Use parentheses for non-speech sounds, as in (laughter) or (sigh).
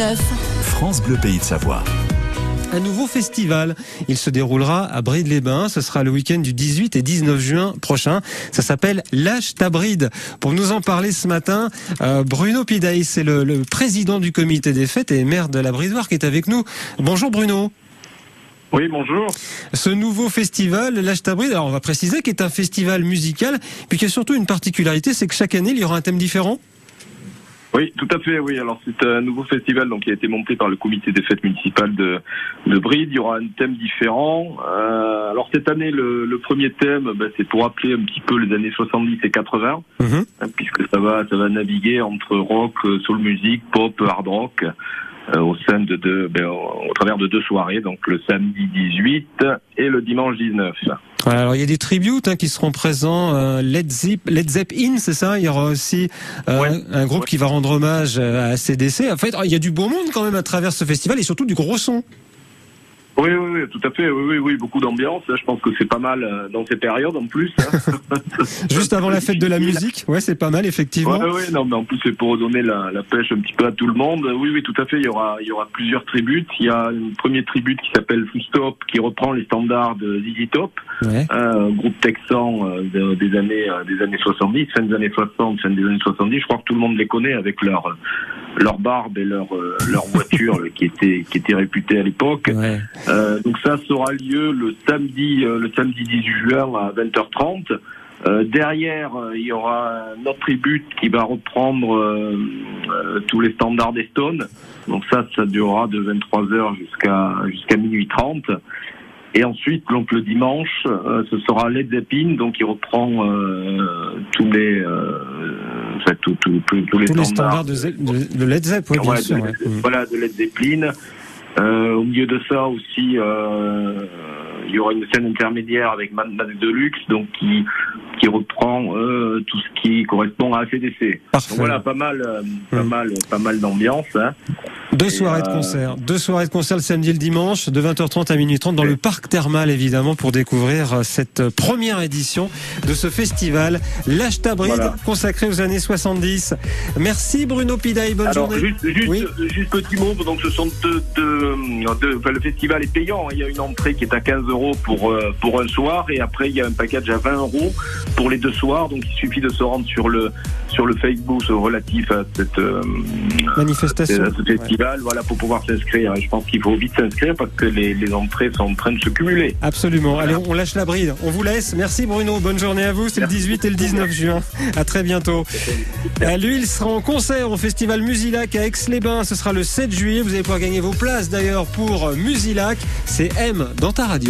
19. France Bleu Pays de Savoie. Un nouveau festival. Il se déroulera à Bride-les-Bains. Ce sera le week-end du 18 et 19 juin prochain. Ça s'appelle L'âge ta Bride. Pour nous en parler ce matin, euh, Bruno Pidaï, c'est le, le président du comité des fêtes et maire de la Bridoire qui est avec nous. Bonjour Bruno. Oui, bonjour. Ce nouveau festival, l'âge ta Bride, alors on va préciser qu'il est un festival musical, puis qu'il y a surtout une particularité, c'est que chaque année, il y aura un thème différent. Oui, tout à fait, oui. Alors c'est un nouveau festival donc qui a été monté par le comité des fêtes municipales de, de Bride. Il y aura un thème différent. Euh, alors cette année, le, le premier thème, ben, c'est pour rappeler un petit peu les années 70 et 80, Mhm. hein, puisque ça va, ça va naviguer entre rock, euh, soul music, pop, hard rock, euh, au sein de deux, ben, au, au travers de deux soirées, donc le samedi 18 et le dimanche 19. Voilà, alors il y a des tributes hein, qui seront présents. euh, Led, Zip, Led Zeppelin, c'est ça? Il y aura aussi euh, Ouais. un groupe Ouais. qui va rendre hommage euh, à CDC. En fait, il y a du beau monde quand même à travers ce festival et surtout du gros son. Oui, oui, oui, tout à fait. Oui, oui, oui, beaucoup d'ambiance. Je pense que c'est pas mal euh, dans ces périodes en plus. hein. (laughs) Juste avant la fête de la musique, ouais, c'est pas mal effectivement. Ouais, ouais, non, mais en plus c'est pour redonner la, la pêche un petit peu à tout le monde. Oui, oui, tout à fait. Il y aura, il y aura plusieurs tributes. Il y a une première tribute qui s'appelle Full Stop, qui reprend les standards de ZZ Top, Ouais. un groupe texan euh, de- des années, euh, des années 70, fin des années 60, fin des années 70. Je crois que tout le monde les connaît avec leur, leur barbe et leur, euh, leur voiture euh, qui était, qui était réputée à l'époque. Ouais. Euh, donc ça aura lieu le samedi, le samedi 18 juin à 20h30. Euh, derrière, euh, il y aura un autre tribute qui va reprendre euh, tous les standards des Stones. Donc ça, ça durera de 23h jusqu'à jusqu'à minuit 30. Et ensuite, donc le dimanche, ce sera Led Zeppelin, donc il reprend tous les, euh, enfin, tous- tous- les standards standards de, de- Led Zepp, ouais, bien Ouais, sûr. de, ouais. Mm. Voilà, de Led Zeppelin. Euh, au milieu de ça aussi, euh, il y aura une scène intermédiaire avec Mad Deluxe, donc qui qui reprend euh, tout ce qui correspond à ACDC. Parfait. Donc voilà, pas mal, euh, pas Mm. mal, pas mal d'ambiance. Hein. Deux Et, soirées de euh, concert. Deux soirées de concert le samedi et le dimanche, de 20h30 à minuit 30 dans le parc thermal, évidemment, pour découvrir euh, cette première édition de ce festival, l'Âge ta Bride, Voilà. consacré aux années 70. Merci Bruno Pidaï, bonne Alors journée. juste, juste, Oui. juste petit mot, donc ce sont deux, deux, deux- enfin, le festival est payant. Il y a une entrée qui est à 15 euros pour euh, pour un soir et après il y a un package à 20 euros pour les deux soirs. Donc il suffit de se rendre sur le sur le Facebook relatif à cette euh, Manifestation. à ce festival, voilà pour pouvoir s'inscrire. Je pense qu'il faut vite s'inscrire parce que les, les entrées sont en train de se cumuler. Absolument. Allez, on lâche la bride. On vous laisse. Merci Bruno. Bonne journée à vous. C'est le 18 et le 19 juin. À très bientôt. Euh, Lui, il sera en concert au Festival Musilac à Aix-les-Bains. Ce sera le 7 juillet. Vous allez pouvoir gagner vos places d'ailleurs pour Musilac. C'est M dans ta radio.